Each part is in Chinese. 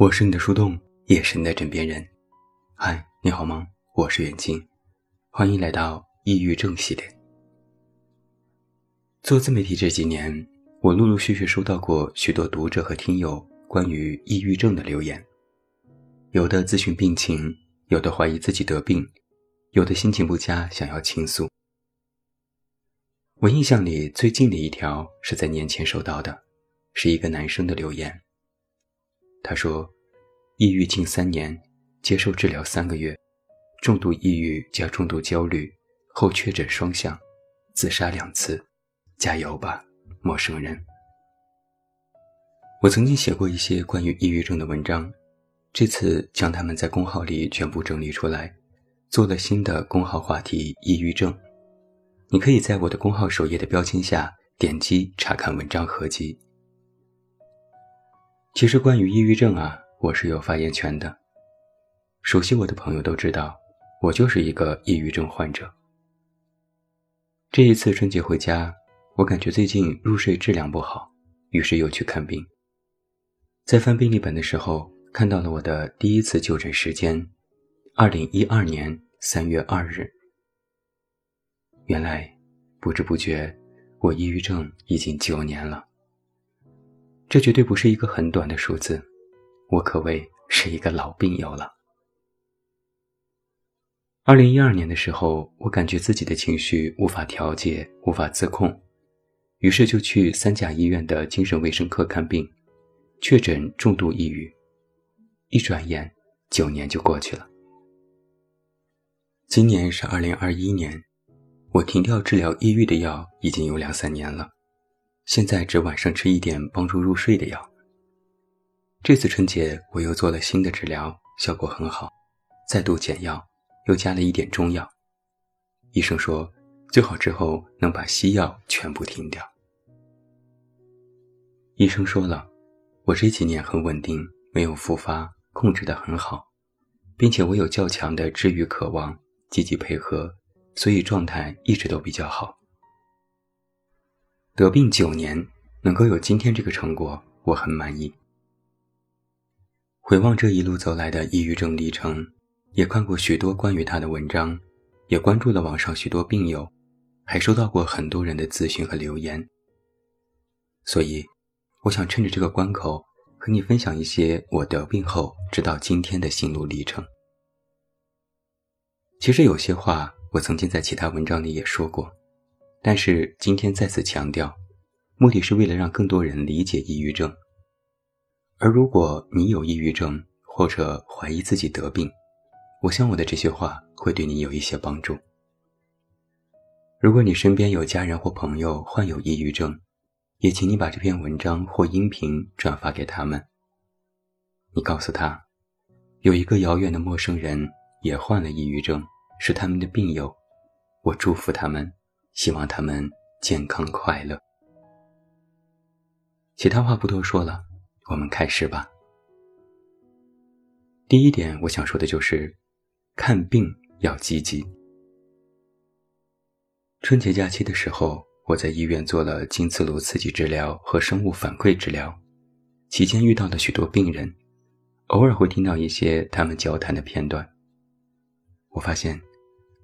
我是你的树洞，也是你的枕边人。嗨，你好吗？我是远近，欢迎来到抑郁症系列。做自媒体这几年，我陆陆续续收到过许多读者和听友关于抑郁症的留言，有的咨询病情，有的怀疑自己得病，有的心情不佳想要倾诉。我印象里最近的一条是在年前收到的，是一个男生的留言。他说：“抑郁近三年，接受治疗三个月，重度抑郁加重度焦虑，后确诊双向，自杀两次，加油吧，陌生人。”我曾经写过一些关于抑郁症的文章，这次将它们在公号里全部整理出来，做了新的公号话题“抑郁症”。你可以在我的公号首页的标签下点击查看文章合集。其实关于抑郁症啊，我是有发言权的。熟悉我的朋友都知道，我就是一个抑郁症患者。这一次春节回家，我感觉最近入睡质量不好，于是又去看病。在翻病历本的时候，看到了我的第一次就诊时间，二零一二年三月二日。原来，不知不觉，我抑郁症已经九年了。这绝对不是一个很短的数字，我可谓是一个老病友了。二零一二年的时候，我感觉自己的情绪无法调节、无法自控，于是就去三甲医院的精神卫生科看病，确诊重度抑郁。一转眼，九年就过去了。今年是二零二一年，我停掉治疗抑郁的药已经有两三年了。现在只晚上吃一点帮助入睡的药。这次春节我又做了新的治疗，效果很好，再度减药，又加了一点中药。医生说最好之后能把西药全部停掉。医生说了，我这几年很稳定，没有复发，控制得很好，并且我有较强的治愈渴望，积极配合，所以状态一直都比较好。得病九年，能够有今天这个成果，我很满意。回望这一路走来的抑郁症历程，也看过许多关于他的文章，也关注了网上许多病友，还收到过很多人的咨询和留言。所以，我想趁着这个关口，和你分享一些我得病后直到今天的心路历程。其实有些话，我曾经在其他文章里也说过。但是今天再次强调，目的是为了让更多人理解抑郁症。而如果你有抑郁症或者怀疑自己得病，我想我的这些话会对你有一些帮助。如果你身边有家人或朋友患有抑郁症，也请你把这篇文章或音频转发给他们。你告诉他，有一个遥远的陌生人也患了抑郁症，是他们的病友，我祝福他们。希望他们健康快乐。其他话不多说了，我们开始吧。第一点，我想说的就是，看病要积极。春节假期的时候，我在医院做了经磁炉刺激治疗和生物反馈治疗，期间遇到了许多病人，偶尔会听到一些他们交谈的片段。我发现，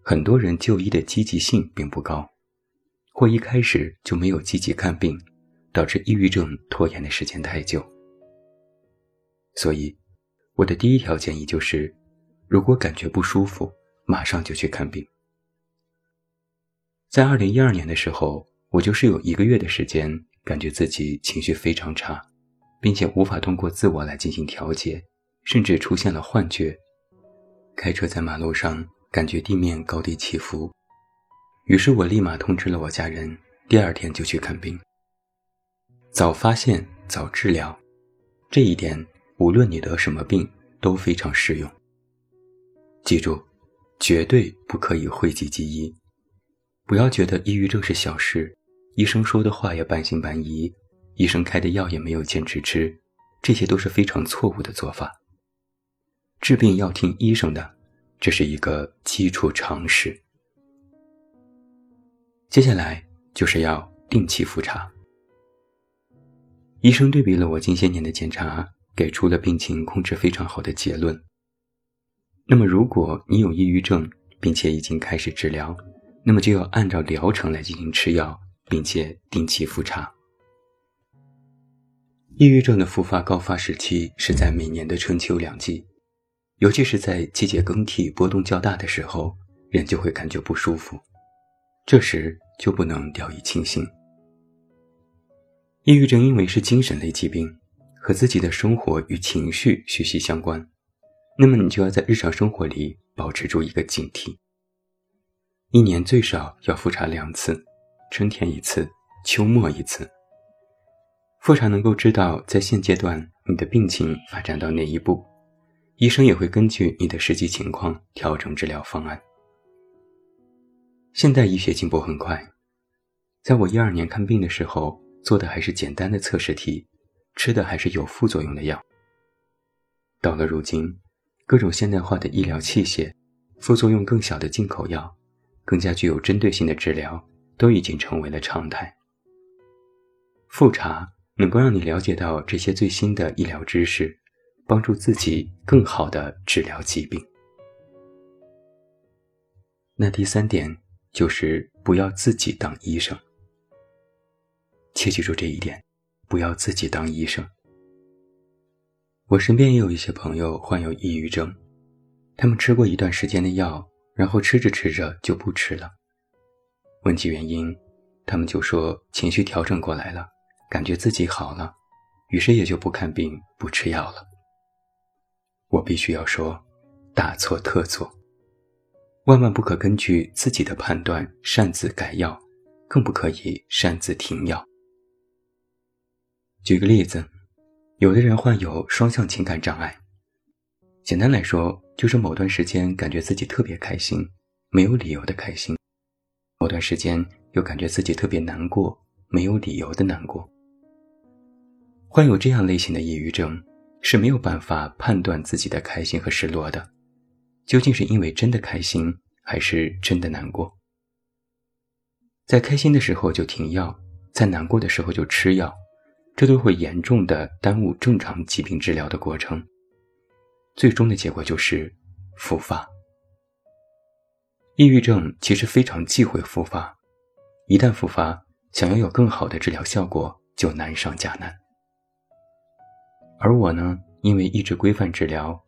很多人就医的积极性并不高。或一开始就没有积极看病，导致抑郁症拖延的时间太久。所以，我的第一条建议就是，如果感觉不舒服，马上就去看病。在二零一二年的时候，我就是有一个月的时间，感觉自己情绪非常差，并且无法通过自我来进行调节，甚至出现了幻觉。开车在马路上，感觉地面高低起伏。于是我立马通知了我家人，第二天就去看病。早发现早治疗，这一点无论你得什么病都非常适用。记住，绝对不可以讳疾忌医，不要觉得抑郁症是小事，医生说的话也半信半疑，医生开的药也没有坚持吃，这些都是非常错误的做法。治病要听医生的，这是一个基础常识。接下来就是要定期复查。医生对比了我近些年的检查，给出了病情控制非常好的结论。那么，如果你有抑郁症，并且已经开始治疗，那么就要按照疗程来进行吃药，并且定期复查。抑郁症的复发高发时期是在每年的春秋两季，尤其是在季节更替波动较大的时候，人就会感觉不舒服，这时就不能掉以轻心。抑郁症因为是精神类疾病，和自己的生活与情绪息息相关，那么你就要在日常生活里保持住一个警惕。一年最少要复查两次，春天一次，秋末一次。复查能够知道在现阶段你的病情发展到哪一步，医生也会根据你的实际情况调整治疗方案。现代医学进步很快，在我一二年看病的时候。做的还是简单的测试题，吃的还是有副作用的药。到了如今，各种现代化的医疗器械、副作用更小的进口药、更加具有针对性的治疗，都已经成为了常态。复查能够让你了解到这些最新的医疗知识，帮助自己更好的治疗疾病。那第三点就是不要自己当医生。切记住这一点，不要自己当医生。我身边也有一些朋友患有抑郁症，他们吃过一段时间的药，然后吃着吃着就不吃了。问起原因，他们就说情绪调整过来了，感觉自己好了，于是也就不看病、不吃药了。我必须要说，大错特错，万万不可根据自己的判断擅自改药，更不可以擅自停药。举个例子，有的人患有双向情感障碍。简单来说，就是某段时间感觉自己特别开心，没有理由的开心；某段时间又感觉自己特别难过，没有理由的难过。患有这样类型的抑郁症，是没有办法判断自己的开心和失落的，究竟是因为真的开心，还是真的难过？在开心的时候就停药，在难过的时候就吃药。这都会严重的耽误正常疾病治疗的过程，最终的结果就是复发。抑郁症其实非常忌讳复发，一旦复发，想要有更好的治疗效果就难上加难。而我呢，因为一直规范治疗，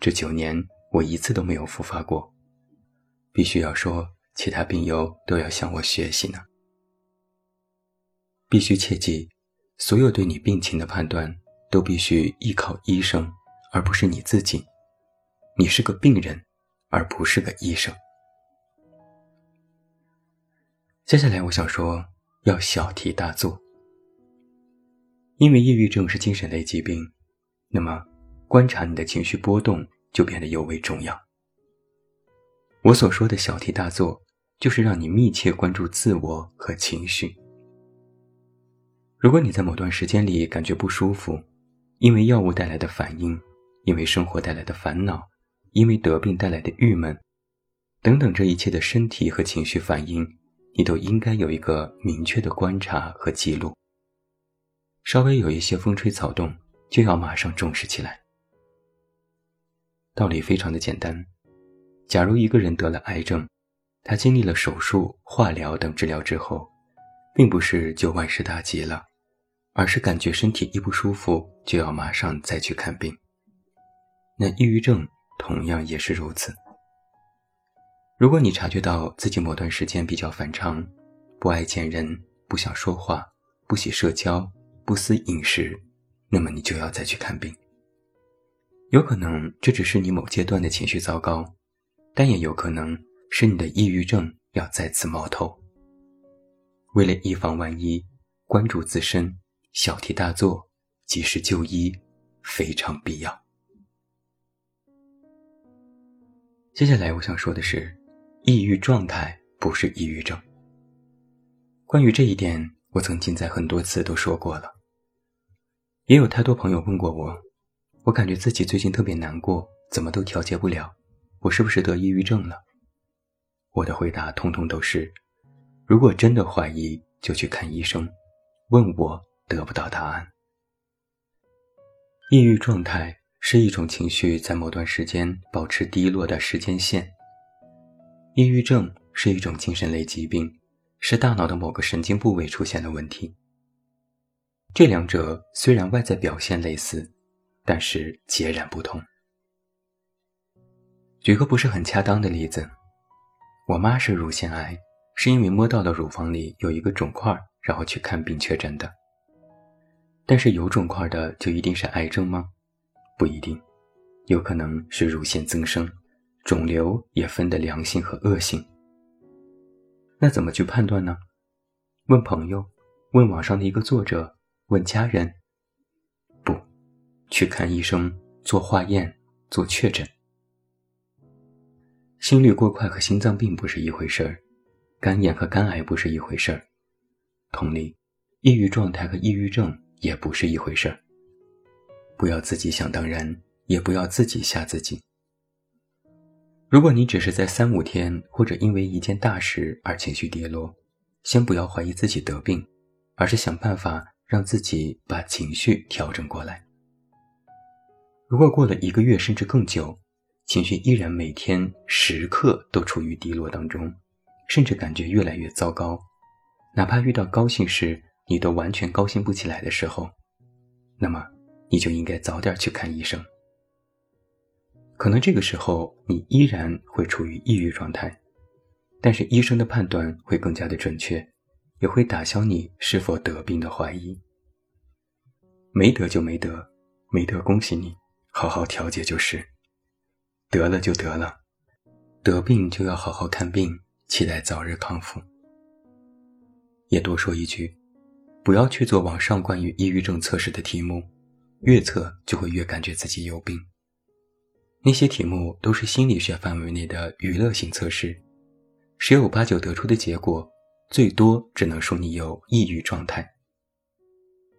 这九年我一次都没有复发过，必须要说，其他病友都要向我学习呢。必须切记。所有对你病情的判断都必须依靠医生，而不是你自己。你是个病人，而不是个医生。接下来我想说，要小题大做。因为抑郁症是精神类疾病，那么观察你的情绪波动就变得尤为重要。我所说的小题大做，就是让你密切关注自我和情绪。如果你在某段时间里感觉不舒服，因为药物带来的反应，因为生活带来的烦恼，因为得病带来的郁闷，等等，这一切的身体和情绪反应，你都应该有一个明确的观察和记录。稍微有一些风吹草动，就要马上重视起来。道理非常的简单，假如一个人得了癌症，他经历了手术、化疗等治疗之后。并不是就万事大吉了，而是感觉身体一不舒服就要马上再去看病。那抑郁症同样也是如此。如果你察觉到自己某段时间比较反常，不爱见人，不想说话，不喜社交，不思饮食，那么你就要再去看病。有可能这只是你某阶段的情绪糟糕，但也有可能是你的抑郁症要再次冒头。为了以防万一，关注自身，小题大做，及时就医非常必要。接下来我想说的是，抑郁状态不是抑郁症。关于这一点，我曾经在很多次都说过了。也有太多朋友问过我，我感觉自己最近特别难过，怎么都调节不了，我是不是得抑郁症了？我的回答通通都是。如果真的怀疑，就去看医生。问我得不到答案。抑郁状态是一种情绪在某段时间保持低落的时间线。抑郁症是一种精神类疾病，是大脑的某个神经部位出现了问题。这两者虽然外在表现类似，但是截然不同。举个不是很恰当的例子，我妈是乳腺癌，是因为摸到了乳房里有一个肿块，然后去看病确诊的。但是有肿块的就一定是癌症吗？不一定，有可能是乳腺增生，肿瘤也分的良性和恶性。那怎么去判断呢？问朋友，问网上的一个作者，问家人？去看医生，做化验，做确诊。心率过快和心脏病不是一回事儿，肝炎和肝癌不是一回事儿。同理，抑郁状态和抑郁症。也不是一回事儿。不要自己想当然，也不要自己吓自己。如果你只是在三五天或者因为一件大事而情绪跌落，先不要怀疑自己得病，而是想办法让自己把情绪调整过来。如果过了一个月甚至更久，情绪依然每天时刻都处于低落当中，甚至感觉越来越糟糕，哪怕遇到高兴事。你都完全高兴不起来的时候，那么你就应该早点去看医生。可能这个时候你依然会处于抑郁状态，但是医生的判断会更加的准确，也会打消你是否得病的怀疑。没得就没得，没得恭喜你，好好调节就是；得了就得了，得病就要好好看病，期待早日康复。也多说一句。不要去做网上关于抑郁症测试的题目，越测就会越感觉自己有病。那些题目都是心理学范围内的娱乐性测试，十有八九得出的结果，最多只能说你有抑郁状态。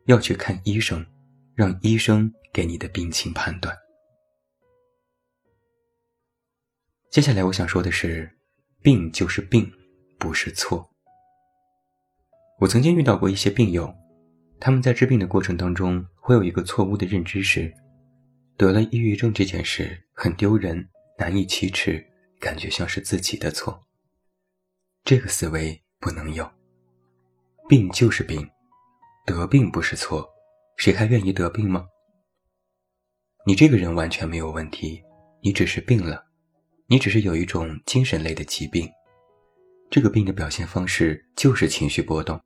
要去看医生，让医生给你的病情判断。接下来我想说的是，病就是病，不是错。我曾经遇到过一些病友，他们在治病的过程当中会有一个错误的认知是，得了抑郁症这件事很丢人，难以启齿，感觉像是自己的错。这个思维不能有，病就是病，得病不是错，谁还愿意得病吗？你这个人完全没有问题，你只是病了，你只是有一种精神类的疾病，这个病的表现方式就是情绪波动。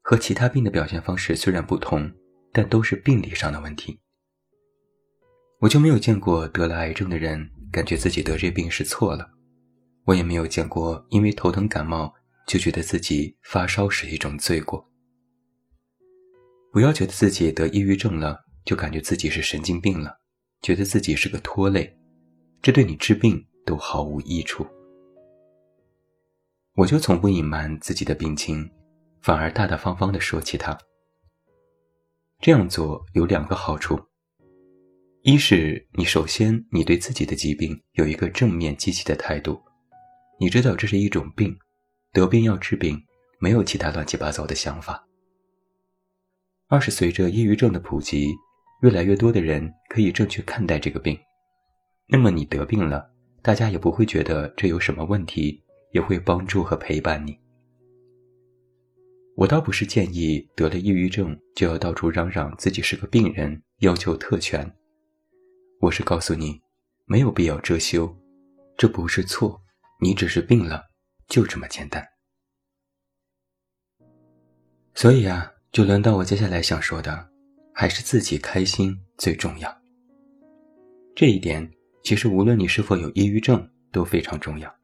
和其他病的表现方式虽然不同，但都是病理上的问题。我就没有见过得了癌症的人感觉自己得这病是错了，我也没有见过因为头疼感冒就觉得自己发烧是一种罪过。不要觉得自己得抑郁症了就感觉自己是神经病了，觉得自己是个拖累，这对你治病都毫无益处。我就从不隐瞒自己的病情。反而大大方方地说起它。这样做有两个好处：一是你首先你对自己的疾病有一个正面积极的态度，你知道这是一种病，得病要治病，没有其他乱七八糟的想法；二是随着抑郁症的普及，越来越多的人可以正确看待这个病，那么你得病了，大家也不会觉得这有什么问题，也会帮助和陪伴你。我倒不是建议得了抑郁症就要到处嚷嚷自己是个病人，要求特权。我是告诉你，没有必要遮羞，这不是错，你只是病了，就这么简单。所以啊，就轮到我接下来想说的，还是自己开心最重要。这一点其实无论你是否有抑郁症都非常重要。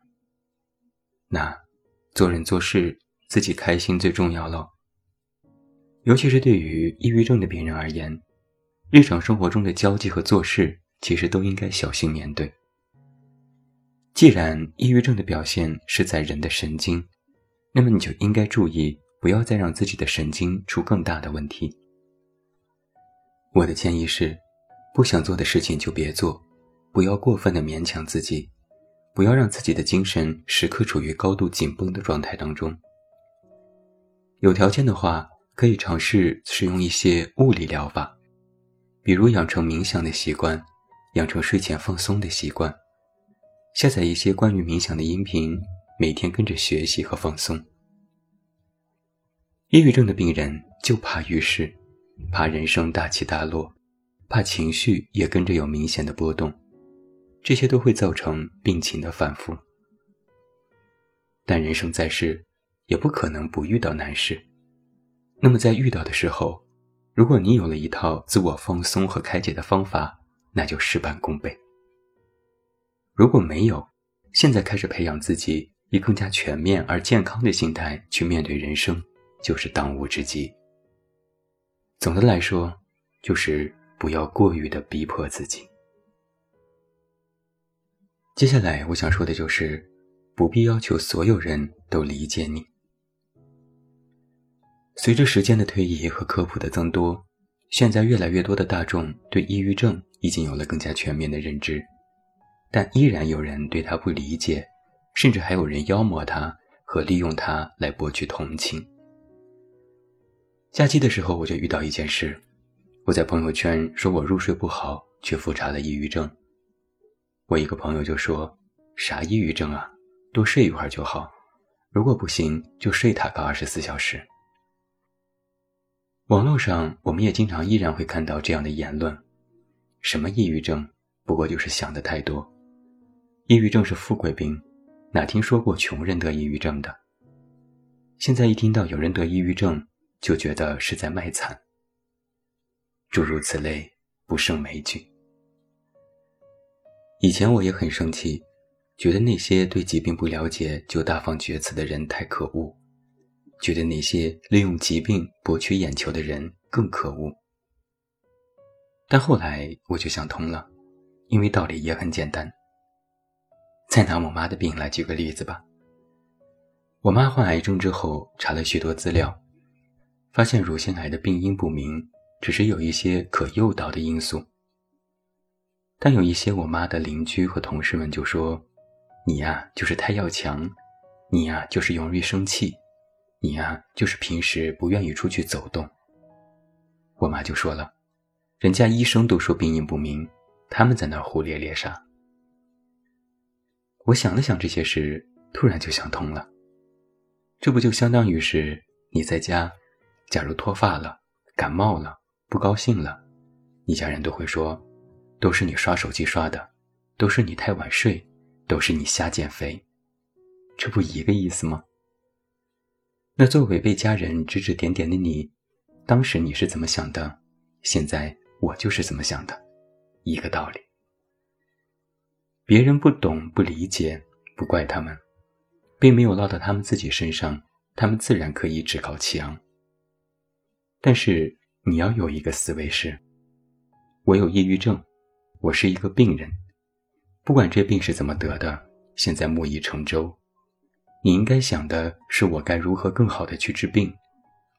那做人做事。自己开心最重要喽。尤其是对于抑郁症的病人而言，日常生活中的交际和做事，其实都应该小心面对。既然抑郁症的表现是在人的神经，那么你就应该注意，不要再让自己的神经出更大的问题。我的建议是，不想做的事情就别做，不要过分的勉强自己，不要让自己的精神时刻处于高度紧绷的状态当中。有条件的话，可以尝试使用一些物理疗法，比如养成冥想的习惯，养成睡前放松的习惯，下载一些关于冥想的音频，每天跟着学习和放松。抑郁症的病人就怕遇事，怕人生大起大落，怕情绪也跟着有明显的波动，这些都会造成病情的反复。但人生在世，也不可能不遇到难事。那么在遇到的时候，如果你有了一套自我放松和开解的方法，那就事半功倍。如果没有，现在开始培养自己以更加全面而健康的心态去面对人生。就是当务之急。总的来说，就是不要过于的逼迫自己。接下来我想说的就是，不必要求所有人都理解你。随着时间的推移和科普的增多，现在越来越多的大众对抑郁症已经有了更加全面的认知，但依然有人对他不理解，甚至还有人妖魔他和利用他来博取同情。假期的时候，我就遇到一件事，我在朋友圈说我入睡不好，却复查了抑郁症。我一个朋友就说：“啥抑郁症啊？多睡一会儿就好，如果不行就睡他个二十四小时。”网络上我们也经常依然会看到这样的言论：“什么抑郁症？不过就是想的太多。抑郁症是富贵病，哪听说过穷人得抑郁症的？现在一听到有人得抑郁症。”就觉得是在卖惨。诸如此类，不胜枚举。以前我也很生气，觉得那些对疾病不了解就大放厥词的人太可恶，觉得那些利用疾病博取眼球的人更可恶。但后来我就想通了，因为道理也很简单。再拿我妈的病来举个例子吧。我妈患癌症之后，查了许多资料。发现乳腺癌的病因不明，只是有一些可诱导的因素。但有一些我妈的邻居和同事们就说：“你呀，就是太要强；你呀，就是容易生气；你呀，就是平时不愿意出去走动。”我妈就说了：“人家医生都说病因不明，他们在那胡咧咧啥？”我想了想这些事，突然就想通了。这不就相当于是你在家。假如脱发了、感冒了、不高兴了，你家人都会说：“都是你刷手机刷的，都是你太晚睡，都是你瞎减肥。”这不一个意思吗？那作为被家人指指点点的你，当时你是怎么想的？现在我就是怎么想的，一个道理。别人不懂、不理解，不怪他们，并没有落到他们自己身上，他们自然可以趾高气昂。但是你要有一个思维是：我有抑郁症，我是一个病人，不管这病是怎么得的，现在木已成舟。你应该想的是我该如何更好的去治病，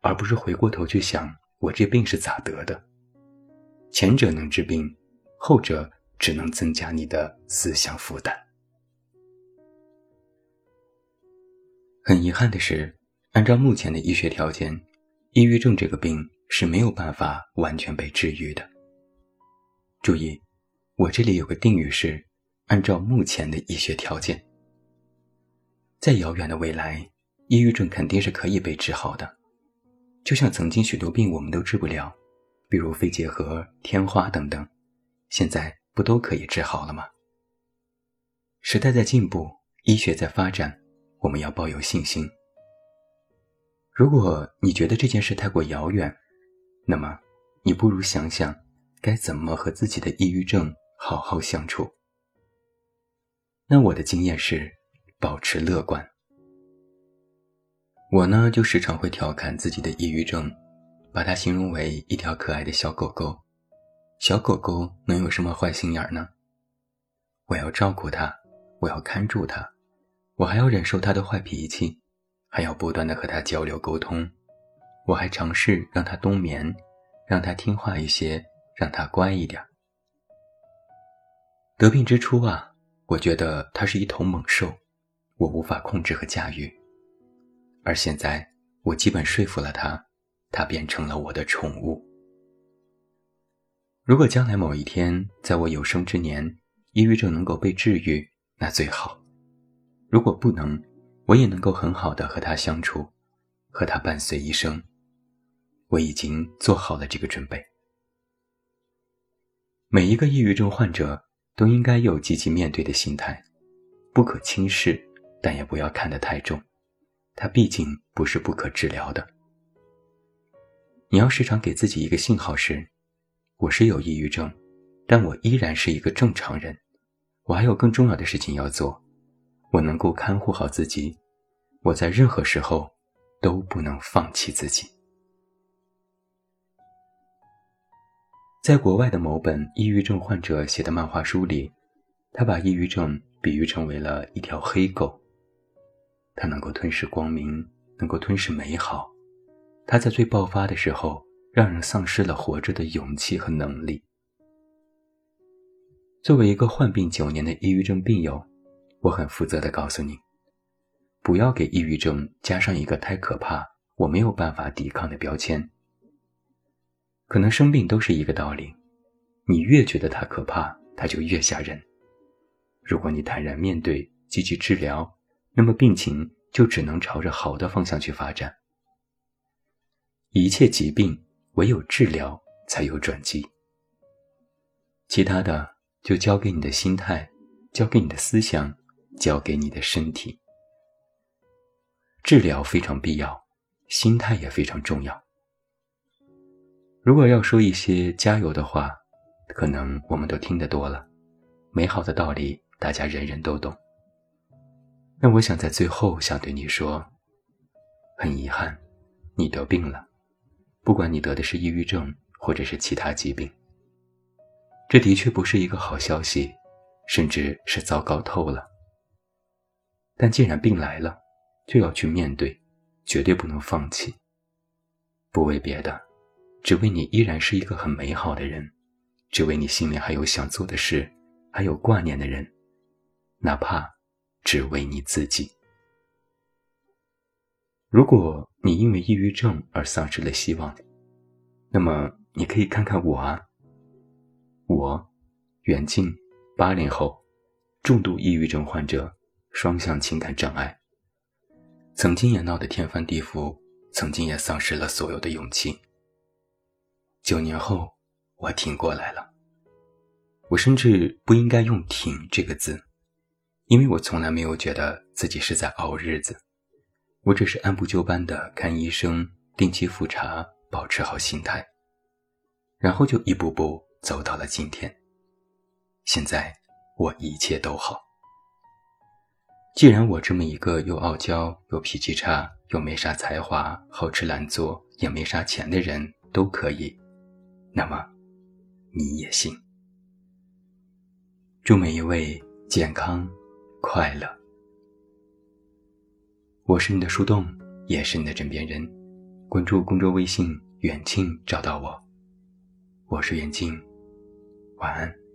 而不是回过头去想我这病是咋得的。前者能治病，后者只能增加你的思想负担。很遗憾的是，按照目前的医学条件。抑郁症这个病是没有办法完全被治愈的。注意，我这里有个定语是按照目前的医学条件。在遥远的未来，抑郁症肯定是可以被治好的。就像曾经许多病我们都治不了，比如肺结核、天花等等，现在不都可以治好了吗？时代在进步，医学在发展，我们要抱有信心。如果你觉得这件事太过遥远，那么你不如想想该怎么和自己的抑郁症好好相处。那我的经验是保持乐观。我呢就时常会调侃自己的抑郁症，把它形容为一条可爱的小狗狗。小狗狗能有什么坏心眼呢？我要照顾它，我要看住它，我还要忍受它的坏脾气。还要不断的和他交流沟通，我还尝试让他冬眠，让他听话一些，让他乖一点。得病之初啊，我觉得它是一头猛兽，我无法控制和驾驭。而现在，我基本说服了他，他变成了我的宠物。如果将来某一天，在我有生之年，抑郁症能够被治愈，那最好；如果不能，我也能够很好的和他相处，和他伴随一生。我已经做好了这个准备。每一个抑郁症患者都应该有积极面对的心态，不可轻视，但也不要看得太重。它毕竟不是不可治疗的。你要时常给自己一个信号是。我是有抑郁症，但我依然是一个正常人。我还有更重要的事情要做，我能够看护好自己。我在任何时候都不能放弃自己。在国外的某本抑郁症患者写的漫画书里，他把抑郁症比喻成为了一条黑狗。它能够吞噬光明，能够吞噬美好。它在最爆发的时候。让人丧失了活着的勇气和能力。作为一个患病九年的抑郁症病友，我很负责的告诉你，不要给抑郁症加上一个太可怕、我没有办法抵抗的标签。可能生病都是一个道理，你越觉得它可怕，它就越吓人。如果你坦然面对、积极治疗，那么病情就只能朝着好的方向去发展。一切疾病。唯有治疗才有转机，其他的就交给你的心态，交给你的思想，交给你的身体。治疗非常必要，心态也非常重要。如果要说一些加油的话，可能我们都听得多了，美好的道理大家人人都懂。那我想在最后想对你说，很遗憾，你得病了。不管你得的是抑郁症，或者是其他疾病，这的确不是一个好消息，甚至是糟糕透了。但既然病来了，就要去面对，绝对不能放弃。不为别的，只为你依然是一个很美好的人，只为你心里还有想做的事，还有挂念的人，哪怕只为你自己。如果你因为抑郁症而丧失了希望，那么你可以看看我啊，我，远近，八零后，重度抑郁症患者，双向情感障碍，曾经也闹得天翻地覆，曾经也丧失了所有的勇气。九年后，我挺过来了。我甚至不应该用“挺”这个字，因为我从来没有觉得自己是在熬日子。我只是按部就班的看医生，定期复查，保持好心态，然后就一步步走到了今天。现在我一切都好。既然我这么一个又傲娇又脾气差又没啥才华、好吃懒做也没啥钱的人都可以，那么你也行。祝每一位健康快乐。我是你的树洞，也是你的枕边人。关注公众微信“远近”，找到我。我是远近，晚安。